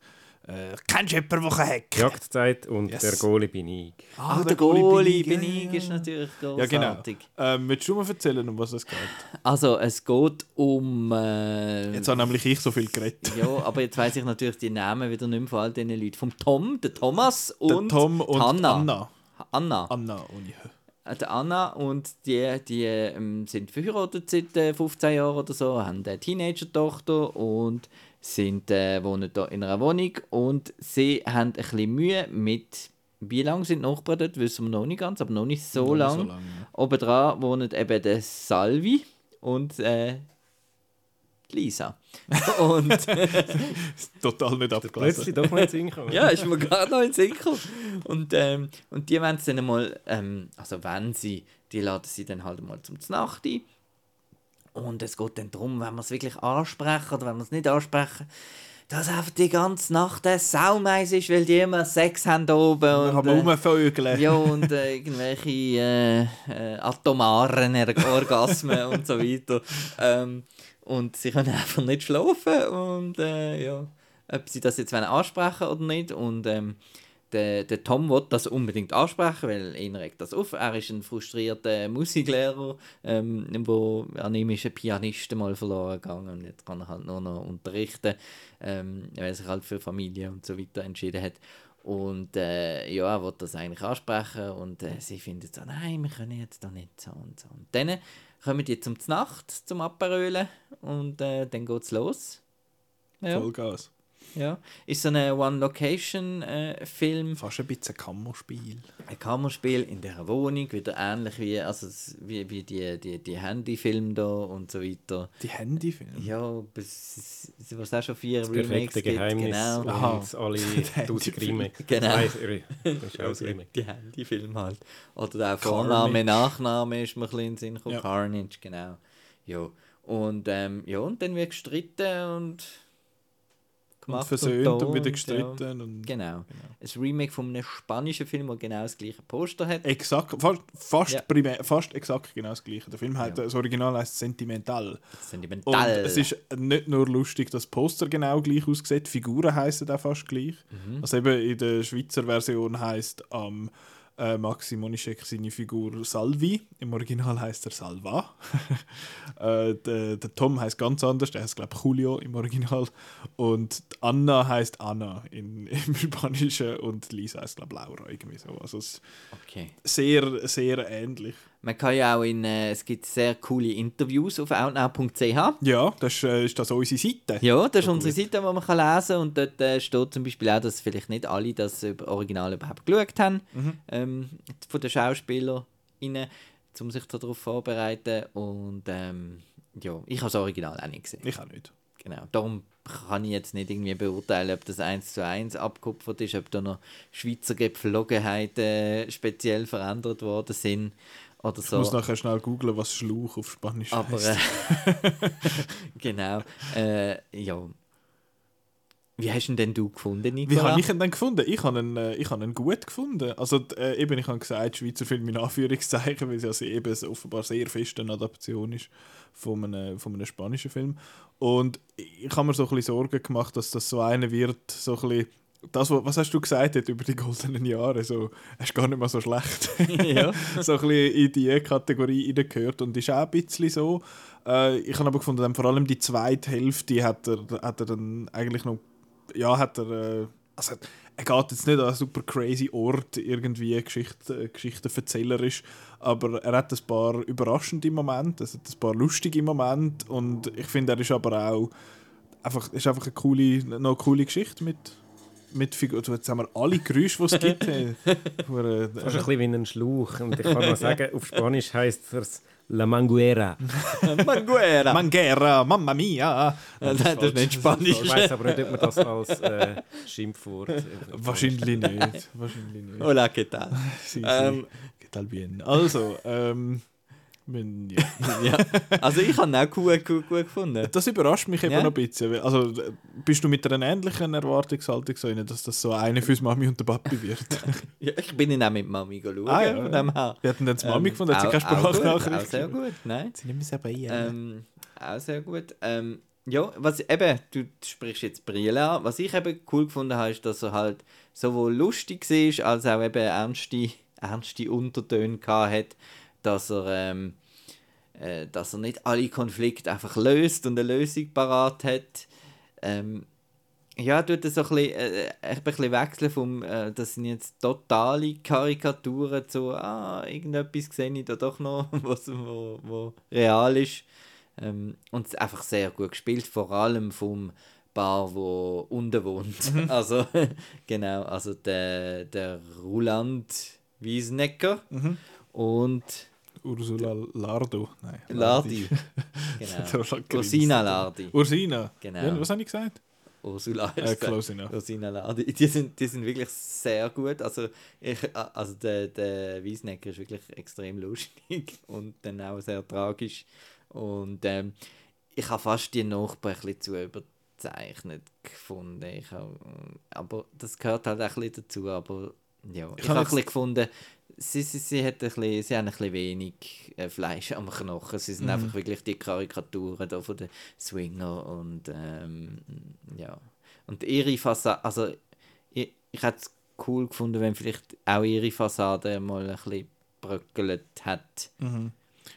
äh, «Kennst du jemanden, der hacken Jagdzeit und Yes. der Goalie bin ich. Ah, der Goalie bin bin ich, ich, ja, ist ja. natürlich Ja, großartig. genau. Ähm, willst du mal erzählen, um was es geht? Also, es geht um... Äh, Jetzt habe nämlich ich so viel geredet. ja, aber jetzt weiß ich natürlich die Namen wieder nicht mehr von all diesen Leuten. Vom Tom, der Thomas Der und Tom und Anna. Anna. Anna. Anna ohne H. Äh, Der Anna und die, die ähm, sind verheiratet seit äh, 15 Jahren oder so, haben eine Teenager-Tochter und sind, äh, wohnen da in einer Wohnung und sie haben ein bisschen Mühe mit, wie lange sind die Nachbarn dort, wissen wir noch nicht ganz, aber noch nicht so Noch nicht lange. so lang, ja. Obendran wohnen eben der Salvi und äh, Lisa. (laughs) und (laughs) Total nicht Plötzlich abgelesen. doch mal Sinn gekommen. ja, ist mir gerade noch in gekommen. Und, ähm, und die wollen es dann mal, ähm, also wenn sie, die laden sie dann halt mal zum Znacht ein. Und es geht dann darum, wenn wir es wirklich ansprechen oder wenn wir es nicht ansprechen, dass einfach die ganze Nacht ein Saumeis ist, weil die immer Sex haben da oben. Wir Und, haben äh, rumvögeln. ja, und äh, irgendwelche äh, äh, atomaren Orgasmen und so weiter. Ähm, und sie können einfach nicht schlafen und äh, ja, ob sie das jetzt wollen ansprechen oder nicht. Und ähm, der, der Tom will das unbedingt ansprechen, weil ihn regt das auf. Er ist ein frustrierter Musiklehrer, ähm, wo an ihm ist ein Pianist mal verloren gegangen und jetzt kann er halt nur noch unterrichten, ähm, weil er sich halt für Familie und so weiter entschieden hat. Und äh, ja, er will das eigentlich ansprechen und äh, sie findet so, nein, wir können jetzt da nicht so und so. Und dann kommen die zum Znacht, zum Aperölen und äh, dann geht's los. Ja, Vollgas. Ja. Ist so ein One-Location-Film, Fast ein bisschen Kammerspiel. ein Kammerspiel in der Wohnung, wieder ähnlich wie, also, es- wie, wie die, die, die Handyfilme da und so weiter. Die Handyfilme. Ja, bis, was auch schon vier Das Remakes perfekte gibt, Geheimnis genau. Aha. und alle (laughs) tausend Remakes. (laughs) Genau. Das ist (laughs) auch ein Remake. Die Handyfilme halt. Oder auch. Vorname, Nachname ist mir ein bisschen in den Sinn gekommen. Ja. Carnage, genau. Ja. Und, ähm, ja, und dann wird gestritten und Und gemacht versöhnt da und wieder Ja. gestritten. Und Genau. Ein Remake von einem spanischen Film, der genau das gleiche Poster hat. Exakt, fast, fast, Ja. primär, fast exakt genau das gleiche. Der Film hat, das Original heißt Sentimental. Und Sentimental. es ist nicht nur lustig, dass das Poster genau gleich aussieht, Figuren heißen auch fast gleich. Mhm. Also eben in der Schweizer Version heißt am äh, Maxi Monischek seine Figur Salvi. Im Original heißt er Salva. (laughs) äh, der, der Tom heißt ganz anders, der heißt glaube ich Julio im Original. Und Anna heißt Anna in, (laughs) im Spanischen und Lisa heißt glaube ich Laura irgendwie so. Also es ist Okay. sehr, sehr ähnlich. Man kann ja auch in, äh, es gibt sehr coole Interviews auf outnow.ch. Ja, das ist, äh, ist das unsere Seite. Ja, das ist So unsere gut. Seite, die man kann lesen kann. Und dort äh, steht zum Beispiel auch, dass vielleicht nicht alle das Original überhaupt geschaut haben, Mhm. ähm, von den SchauspielerInnen, um sich darauf vorzubereiten. Und ähm, ja, ich habe das Original auch nicht gesehen. Ich auch nicht. Genau. Darum kann ich jetzt nicht irgendwie beurteilen, ob das eins zu eins abgekupfert ist, ob da noch Schweizer Gepflogenheiten äh, speziell verändert worden sind oder Ich so. muss nachher schnell googlen, was Schluch auf Spanisch Aber heißt. äh, (laughs) genau. Äh, ja. Wie hast ihn denn du gefunden, Wie Nicola? habe ich ihn denn gefunden? Ich habe ihn, äh, ich habe ihn gut gefunden. Also äh, eben, ich habe gesagt, Schweizer Film in Anführungszeichen, weil es ja sehr- eben offenbar sehr fest eine Adaption ist von einem, von einem spanischen Film. Und ich habe mir so ein bisschen Sorgen gemacht, dass das so einer wird, so ein bisschen das, was hast du gesagt hast über die goldenen Jahre, so, ist gar nicht mal so schlecht. (laughs) ja. (laughs) so ein bisschen in diese Kategorie hineingehört und ist auch ein bisschen so. Äh, ich habe aber gefunden, vor allem die zweite Hälfte hat er, hat er dann eigentlich noch, ja, hat er, äh, also er geht jetzt nicht an einen super crazy Ort irgendwie Geschichte, äh, Geschichtenverzählerisch, aber er hat ein paar überraschende Momente, es hat ein paar lustige Momente und ich finde, er ist aber auch einfach, ist einfach eine coole, noch eine coole Geschichte mit, mit Figur. Du, Jetzt haben wir alle Geräusche, die es gibt. hey. (laughs) Hure- Fast ein bisschen wie ein Schlauch. Und ich kann noch (laughs) sagen, auf Spanisch heisst es La Manguera. (laughs) Manguera! Manguera, Mamma Mia. Nein, das ist nicht Spanisch. Ich weiß aber nicht, ob man das als äh, Schimpfwort. äh, Wahrscheinlich nicht. Wahrscheinlich nicht. Hola, ¿qué tal? Si, si. Ähm, ¿Qué tal bien? Also, ähm, wenn, ja. (laughs) ja. Also ich habe ihn auch gut, gut, gut gefunden. Das überrascht mich eben Ja. noch ein bisschen. Also, bist du mit einer ähnlichen Erwartungshaltung so rein, dass das so eine fürs Mami und der Papi wird? (laughs) Ja, ich bin ihn auch mit Mami schauen, Ah, ja. von dem her. Wir hatten dann die Mami Ähm, gefunden, hat sie keine Sprachnachricht Auch sehr gut, nein. Sie nehmen es aber ihr. Ähm, auch sehr gut. Ähm, ja, was eben, du sprichst jetzt Brille an. Was ich eben cool gefunden habe, ist, dass er halt sowohl lustig war, als auch eben ernste, ernste Untertöne hat, dass er, ähm, äh, dass er nicht alle Konflikte einfach löst und eine Lösung parat hat. Ähm, ja, tut das so ein bisschen, äh, äh, ein bisschen wechseln vom, äh, das sind jetzt totale Karikaturen zu, ah, irgendetwas sehe ich da doch noch, (laughs) was, wo, wo real ist. Ähm, und es ist einfach sehr gut gespielt, vor allem vom Bar, wo unten wohnt. (laughs) Also, genau, also der, der Roland Wiesnecker und Ursula Lardo. Nein. Lardi. (laughs) Genau. Ursina Lardi. Ursina. Genau. Ja, was habe ich gesagt? Ursula Äh, ist close enough. Rosina Ladi. Die sind, die sind wirklich sehr gut. Also, ich, also der, der Wiesnecker ist wirklich extrem lustig (laughs) und dann auch sehr tragisch. Und ähm, ich habe fast die Nachbarn ein bisschen zu überzeichnet gefunden. Ich hab, aber das gehört halt auch ein bisschen dazu. Aber ja, ich, hab habe ein bisschen gefunden, sie, sie, sie, hat ein bisschen, sie haben ein bisschen wenig äh, Fleisch am Knochen. Sie sind Mhm. einfach wirklich die Karikaturen da von den Swinger und ähm, ja. Und ihre Fassade, also ich, ich hätte es cool gefunden, wenn vielleicht auch ihre Fassade mal ein bisschen bröckelt hat. Mhm.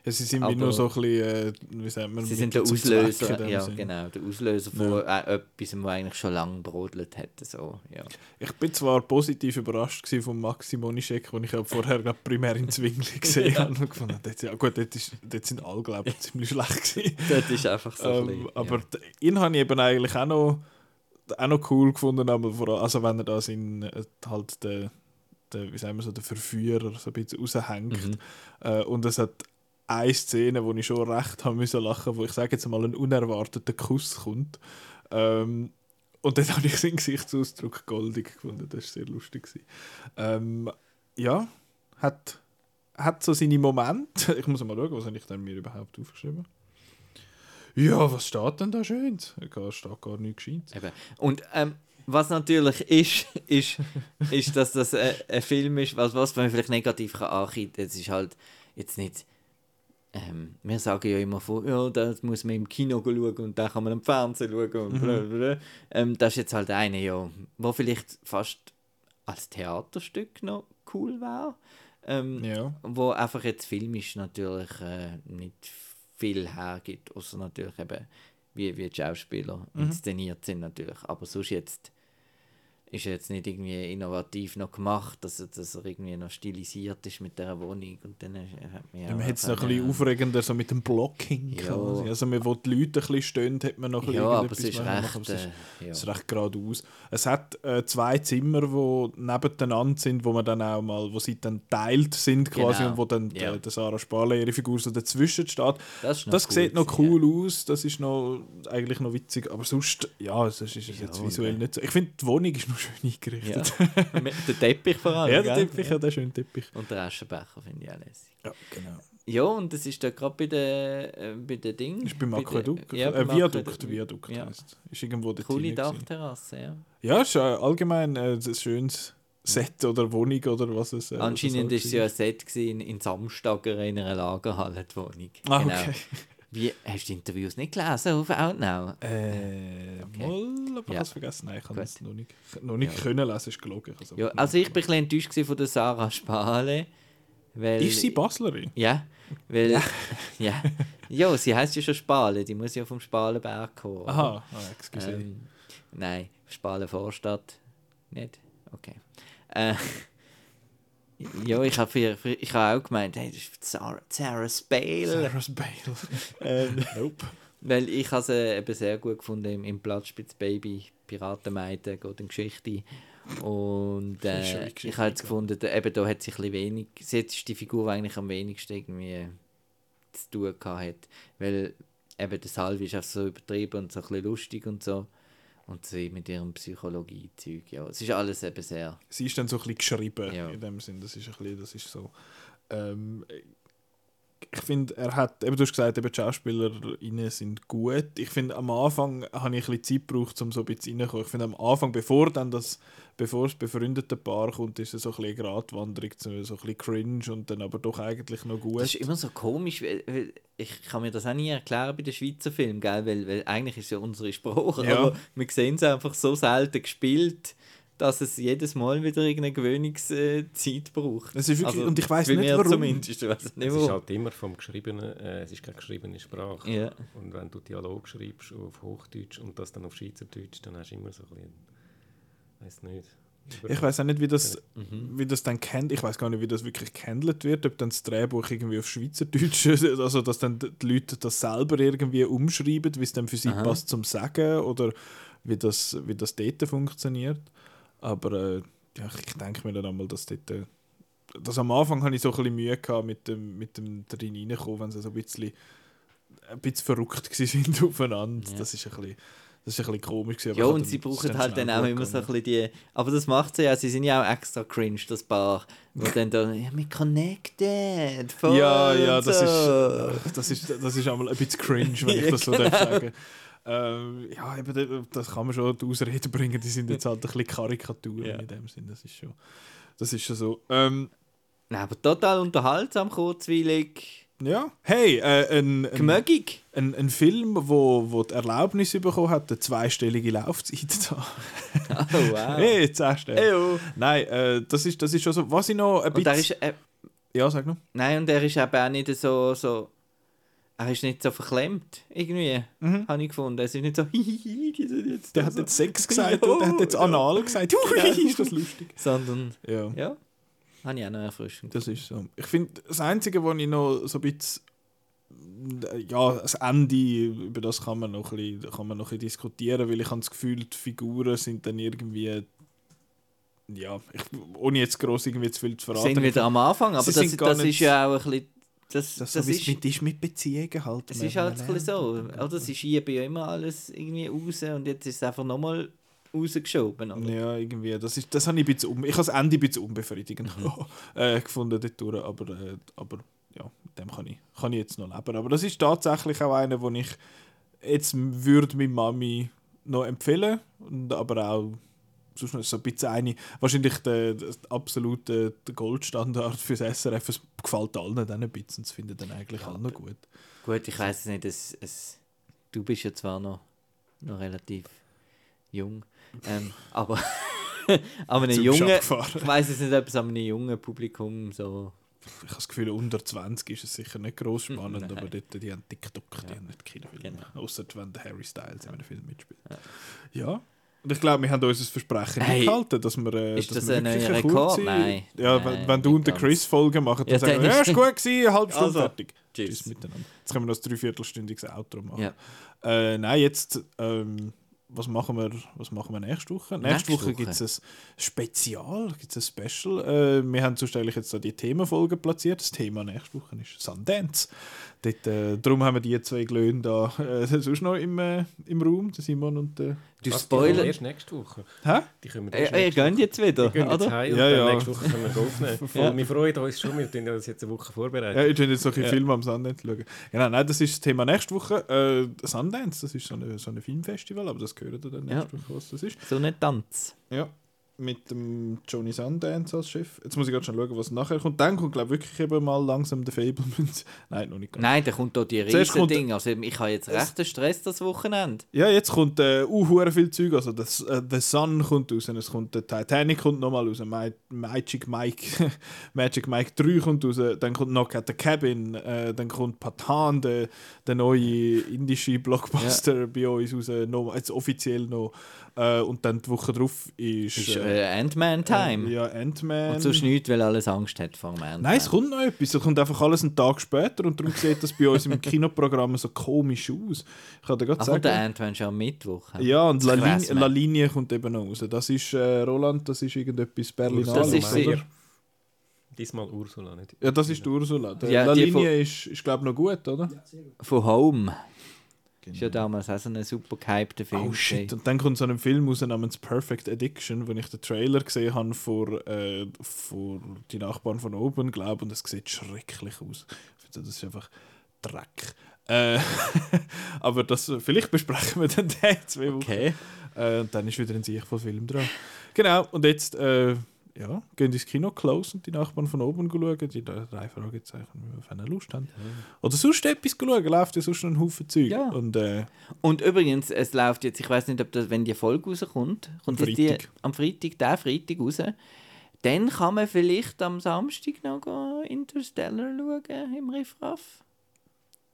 Ja, sie sind wie Aber- nur so ein bisschen, äh, wie sagt man, Sie sind der Auslöser, ja Sinn. genau, der Auslöser von äh, etwas, was eigentlich schon lange brodelt hätte. So, ja. Ich bin zwar positiv überrascht vom Maxi Monischek, den ich ja vorher glaub, primär in Zwingli (laughs) gesehen habe und gefunden habe, ja gut, dort, ist, dort sind alle, glaube ich, ziemlich schlecht gewesen. (laughs) Das ist einfach so ähm, bisschen, aber ja. ihn habe ich eben eigentlich auch noch, auch noch cool gefunden, aber vor allem, also wenn er da in halt der, der, wie sagen wir so, der Verführer so ein bisschen raushängt. Mhm. Äh, und es hat eine Szene, wo ich schon recht haben müssen lachen, wo ich sage jetzt mal einen unerwarteten Kuss kommt. Ähm, und dann (laughs) habe ich seinen Gesichtsausdruck goldig gefunden. Das war sehr lustig. Ähm, ja, hat, hat so seine Momente. (laughs) Ich muss mal schauen, was habe ich denn mir überhaupt aufgeschrieben. Ja, was steht denn da schön? Da steht gar nichts Gescheites. Eben. Und ähm, was natürlich ist, (laughs) ist, ist dass das äh, ein Film ist, was, was man vielleicht negativ kann anschauen kann. Es ist halt jetzt nicht. Ähm, wir sagen ja immer von, ja, das muss man im Kino schauen und dann kann man am Fernsehen schauen und bla. Ähm, das ist jetzt halt eine, ja, wo vielleicht fast als Theaterstück noch cool wäre. Ähm, Ja. wo einfach jetzt filmisch natürlich äh, nicht viel hergibt, außer natürlich eben, wie, wie die Schauspieler inszeniert sind natürlich. Aber sonst jetzt ist jetzt nicht irgendwie innovativ noch gemacht, dass dass er irgendwie noch stilisiert ist mit dieser Wohnung und dann äh, hat man ja Ja, man hätte es noch ein bisschen äh, aufregender, so mit dem Blocking Ja. quasi. Also, man, wo die Leute ein bisschen stehen, hat man noch ein ja, aber es ist recht, machen, aber es ist- äh, ja. Recht geradeaus. Es hat äh, zwei Zimmer, die nebeneinander sind, wo man dann auch mal, wo sie dann teilt sind quasi Genau. und wo dann Ja. der, Sarah Sparle ihre Figur so dazwischen steht. Das, Das cool sieht noch cool aus, das ist noch eigentlich noch witzig, aber sonst, ja, es ist, ist es Ja, jetzt visuell äh, nicht so. Ich finde, die Wohnung ist noch schön eingerichtet. Ja. Mit der Teppich vor allem. Ja, der gell? Teppich, ja, der schöne Teppich. Und der Aschenbecher finde ich auch lässig. Ja, genau. Ja, und das ist da gerade bei den äh, bei den Dingen. Ist beim bei Aquädukt, Ja, äh, Viadukt. Viadukt Ja. heisst. Ist irgendwo der Coole Dachterrasse, ja. Ja, ist äh, allgemein äh, ein schönes Set oder Wohnung oder was es äh, Anscheinend ist es ja ein Set in, in Samstager in einer Lagerhalle, die Wohnung. Ah, Genau. okay. Wie, hast du die Interviews nicht gelesen auf Outnow? Äh, Okay. mal, aber ich Ja. habe es vergessen. Nein, ich habe es noch nicht, noch nicht können lesen, ist gelogen. Also, Ja, also ich bin ein bisschen enttäuscht von der Sarah Spale. Weil, ist sie Baslerin? Ja, weil... Ja. (laughs) ja. sie heißt ja schon Spale, die muss ja vom Spalenberg kommen. Aha, ah, excuse. Ähm, nein, Spalen Vorstadt. Nicht? Okay. Äh, ja, ich habe ich hab auch gemeint, hey, das ist Sarah, Sarah Spale. Sarah Bale. Ähm, (laughs) nope. Weil ich habe sie eben sehr gut gefunden im, im Platzspitz Baby, Piratenmeiden, in Geschichte. Und äh, Geschichte, ich habe jetzt gefunden, da, eben da hat sich ein bisschen wenig, sie ist die Figur, eigentlich am wenigsten irgendwie zu tun gehabt. Weil eben der Salvi ist auch so übertrieben und so ein bisschen lustig und so. Und sie mit ihrem Psychologie-Zeug, ja. Es ist alles eben sehr... sie ist dann so ein bisschen geschrieben Ja. in dem Sinn. Das ist ein bisschen, das ist so. Ähm, ich finde, er hat, eben du hast gesagt, eben die SchauspielerInnen sind gut. Ich finde, am Anfang habe ich ein bisschen Zeit gebraucht, um so ein bisschen reinzukommen. Ich finde, am Anfang, bevor dann das, bevor das befreundete Paar kommt, ist es so ein bisschen Gratwanderung, so ein bisschen cringe und dann aber doch eigentlich noch gut. Das ist immer so komisch, weil, weil ich kann mir das auch nie erklären bei den Schweizer Filmen, gell? Weil, weil eigentlich ist ja unsere Sprache, Ja. aber wir sehen es einfach so selten gespielt, dass es jedes Mal wieder irgendeine Gewöhnungszeit braucht. Es ist wirklich, und ich weiß nicht warum. zumindest, ich weiß nicht Es ist halt immer vom Geschriebenen, äh, es ist keine geschriebene Sprache. Ja. Und wenn du Dialog schreibst auf Hochdeutsch und das dann auf Schweizerdeutsch, dann hast du immer so ein bisschen, weiß nicht. Ich weiß auch nicht, wie das, Mhm. wie das dann kennt. Ich weiß gar nicht, wie das wirklich gehandelt wird, ob dann das Drehbuch irgendwie auf Schweizerdeutsch, (laughs) also dass dann die Leute das selber irgendwie umschreiben, wie es dann für sie Aha. passt zum Sagen oder wie das, wie das dort funktioniert. Aber äh, ja, ich denke mir dann einmal, dass dort, äh, dass am Anfang habe ich so ein bisschen Mühe gehabt mit dem, mit dem drin reinkommen, wenn sie so ein bisschen, ein bisschen verrückt (laughs) sind aufeinander. Ja. Das ist ein bisschen, das ist ein bisschen komisch gewesen. Ja, und sie brauchen halt dann auch immer so ein bisschen die. Aber das macht sie ja, sie sind ja auch extra cringe, das Paar. Wo (laughs) dann da, ja, wir connected. Voll Ja, ja, das so. ist, das ist, das ist einmal ein bisschen cringe, wenn (laughs) ich das so genau. sagen ähm, Ja, eben, da- das kann man schon die Ausrede bringen, die sind jetzt halt ein bisschen Karikaturen Ja. in dem Sinn, das ist schon, das ist schon so. Ähm, Nein, aber total unterhaltsam, kurzweilig, ja, hey, äh, ein, ein, ein, ein Film, wo, wo die Erlaubnis bekommen hat, eine zweistellige Laufzeit zu haben. (laughs) Oh, wow. Hey, 10 Stellen. Eyo. Nein, äh, das, ist, das ist schon so, was ich noch ein bisschen... ist, äh, ja, sag noch. nein, und er ist eben auch nicht so, so er ist nicht so verklemmt, irgendwie, Mhm. habe ich gefunden. Es ist nicht so, (laughs) Der hat jetzt Sex gesagt und der hat jetzt. Anal gesagt. Hui, ist das lustig. Sondern, Ja. ja, habe ich auch noch erfrischend. Das ist so. Ich finde, das Einzige, was ich noch so ein bisschen. Ja, das Ende, über das kann man noch ein bisschen, kann man noch ein bisschen diskutieren, weil ich habe das Gefühl, die Figuren sind dann irgendwie. Ja, ich, ohne jetzt gross irgendwie zu viel zu verraten. sind wieder am Anfang, aber das, das ist ja auch ein bisschen. Das, das, das, so, es ist, mit, ist mit Beziehungen halt. es ist halt ein so. Oder sie schieben ja immer alles irgendwie raus und jetzt ist es einfach nochmal rausgeschoben. Oder? Ja, irgendwie. Das, ist, das habe ich, ein bisschen un, ich habe das Ende ein bisschen unbefriedigend Mhm. (laughs) äh, gefunden dort aber, äh, aber ja, mit dem kann ich, kann ich jetzt noch leben. Aber das ist tatsächlich auch einer, wo ich jetzt würde meine Mami noch empfehlen, und aber auch sonst noch so ein bisschen eine, wahrscheinlich der, der absolute Goldstandard fürs SRF, es gefällt allen dann ein bisschen, und es finden dann eigentlich Ja, alle noch gut. Gut, ich weiß es nicht. Es, es, du bist ja zwar noch, noch relativ jung, ähm, aber, (laughs) aber einem jungen, ich weiß es nicht, ob es einem jungen Publikum so. Ich habe das Gefühl, unter 20 ist es sicher nicht gross spannend, Nein. aber dort, die haben TikTok, die Ja. haben nicht Kinofilme. Genau. Außer wenn der Harry Styles in einem Film mitspielt. Ja. Ja. Und ich glaube, wir haben unser Versprechen Hey, eingehalten, dass wir. Äh, ist dass das wir ein neuer Rekord? Nein. Ja, Nein, wenn, wenn du und der. Chris Folgen machen, dann Ja, sagen wir, ja, ist gut gewesen, eine halbe Stunde Also, fertig. Tschüss. Tschüss miteinander. Jetzt können wir noch ein dreiviertelstündiges Outro machen. Ja. Äh, nein, jetzt. Ähm, was machen wir, was machen wir nächste Woche? Nächste, Nächste Woche, gibt es ein Spezial, gibt es ein Special. Äh, wir haben eigentlich jetzt da die Themenfolge platziert. Das Thema nächste Woche ist Sundance. Dort, äh, darum haben wir die zwei Glöhnen da äh, (laughs) sonst noch im, äh, im Raum, der Simon und der... Du die spoilern. Erst nächste Woche. Hä? Die kommen Ihr, erst ihr nächste geht jetzt wieder, Wir gehen jetzt oder? heim und Ja, ja. nächste Woche können wir aufnehmen. (laughs) Voll, Ja. Wir freuen uns schon, wir tun das jetzt eine Woche vorbereitet. Ja, ich will jetzt noch ein Ja. Film am Sundance schauen. Genau, nein, das ist das Thema nächste Woche. Äh, Sundance, das ist so ein so eine Filmfestival, aber das gehört dann Ja. nächste Woche, was das ist. So nicht Tanz. Ja, mit dem Johnny Sundance als Chef. Jetzt muss ich gerade schon schauen, was nachher kommt. Dann kommt, glaube ich, wirklich eben mal langsam der Fablemans. (laughs) Nein, noch nicht ganz. Nein, da kommt da die riesen Ding. Also ich habe jetzt rechten Stress das Wochenende. Ja, jetzt kommt äh, uh, viel Zeug. Also das, äh, The Sun kommt raus, es kommt der Titanic kommt nochmal raus, Ma Magic Mike, (laughs) Magic Mike 3 kommt raus, dann kommt Knock at the Cabin, äh, dann kommt Patan, der, der neue indische Blockbuster bei uns raus, noch, jetzt offiziell noch. Äh, und dann die Woche drauf ist, Ist äh, äh, Ant-Man-Time. Ja, Ant-Man. Und sonst nichts, weil alles Angst hat vor dem Ant-Man. Nein, es kommt noch etwas. Es kommt einfach alles einen Tag später und darum sieht das bei uns im (laughs) Kinoprogramm so komisch aus. Ich kann dir gerade sagen. der Ant-Man schon am Mittwoch. ja, und La, Lin La man. Linie kommt eben noch raus. Das ist, äh, Roland, das ist irgendetwas Berlinale, Das ist oder? sie. Diesmal Ursula, nicht? Ja, das ist die Ursula. Der Ja, La die Linie ist, ist glaube ich, noch gut, oder? Ja, sehr gut. Von Home. Ist ja damals auch so ein super gehypter Film. Oh shit, und dann kommt so ein Film raus namens Perfect Addiction, wo ich den Trailer gesehen habe vor, äh, vor die Nachbarn von oben, glaube und es sieht schrecklich aus. Ich finde, das ist einfach Dreck. Äh, (laughs) aber das, vielleicht besprechen wir dann den zwei Wochen. Okay. Äh, und dann ist wieder ein Sicht von Film dran. Genau, und jetzt äh, ja, gehen ins Kino close und die Nachbarn von oben schauen. Die da- drei Fragezeichen, wenn ihr Lust haben. Oder sonst etwas schauen, läuft ja sonst noch ein Haufen Zeug. Ja. Und äh, Und übrigens, es läuft jetzt, ich weiß nicht, ob das, wenn die Folge rauskommt, kommt Am jetzt die Freitag. am Freitag, der Freitag raus, dann kann man vielleicht am Samstag noch Interstellar schauen im Riffraff.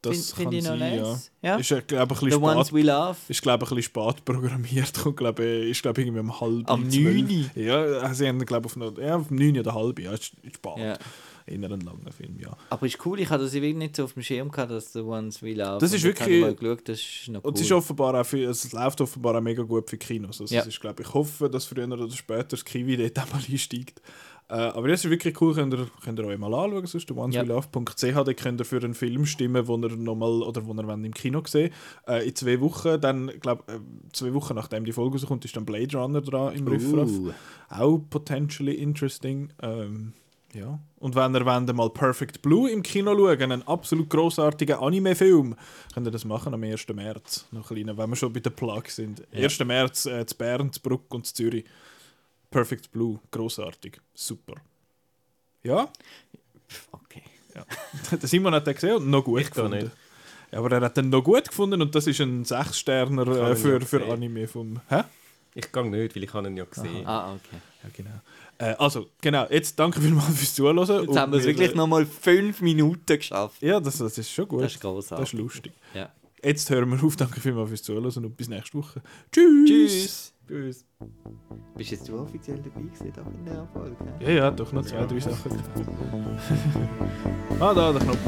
Das Find- kann find ich noch sein, ja. nice. Ja. Ist, äh, glaube ich, ein The bisschen Ones spät, We Love. ist, glaube ich, ein bisschen spät programmiert. Kommt, glaube ich, ist, glaube ich, irgendwie um halb Am zwölf. 9. Ja, sie haben, glaube ich, auf, noch- ja, auf 9 oder halb. Ja, ist, ist spät. Ja. In einem langen Film, ja. Aber ist cool, ich hatte das wirklich nicht so auf dem Schirm gehabt, dass The Ones We Love. Das ist Und wirklich- mal geschaut, das ist noch cool. Und es ist offenbar auch für, es läuft offenbar auch mega gut für Kinos. Also Ja. ist, glaube ich, ich hoffe, dass früher oder später das Kiwi dort auch mal einsteigt. Äh, aber das ist wirklich cool, könnt ihr, könnt ihr euch mal anschauen, sonst Ja. oneswelove.ch, da könnt ihr für einen Film stimmen, den ihr nochmal, oder den ihr im Kino sehen äh, In zwei Wochen, dann, glaube äh, zwei Wochen nachdem die Folge rauskommt, ist dann Blade Runner dran im Riffraff. Uh. Auch potentially interesting. Ähm, ja. Und wenn ihr wollt, mal Perfect Blue im Kino schauen, einen absolut grossartigen Anime-Film, könnt ihr das machen am 1. März. Noch kleiner, wenn wir schon bei den Plugs sind. Ja. 1. März äh, zu Bern, zu Bruck und zu Zürich. Perfect Blue, grossartig. Super. Ja, Okay. (laughs) der Simon hat den gesehen und noch gut Ich gefunden. nicht. Ja, aber er hat den noch gut gefunden und das ist ein 6-Sterner Ich äh, für, ja für. Anime vom. Hä? Ich gehe nicht, weil ich habe ihn ja gesehen. Ah, okay. Ja, genau. Äh, also, genau, jetzt danke vielmals fürs Zuhören. Jetzt haben wir es Und wirklich äh, nochmal fünf Minuten geschafft. Ja, das, das ist schon gut. Das ist großartig. Das ist lustig. Ja. Jetzt hören wir auf. (laughs) Danke vielmals fürs Zuhören und bis nächste Woche. Tschüss. Tschüss. Tschüss. Bist jetzt du offiziell dabei gewesen, auch in der Folge? Ja, ja, doch noch zwei, drei Sachen. (laughs) ah, da, der Knopf.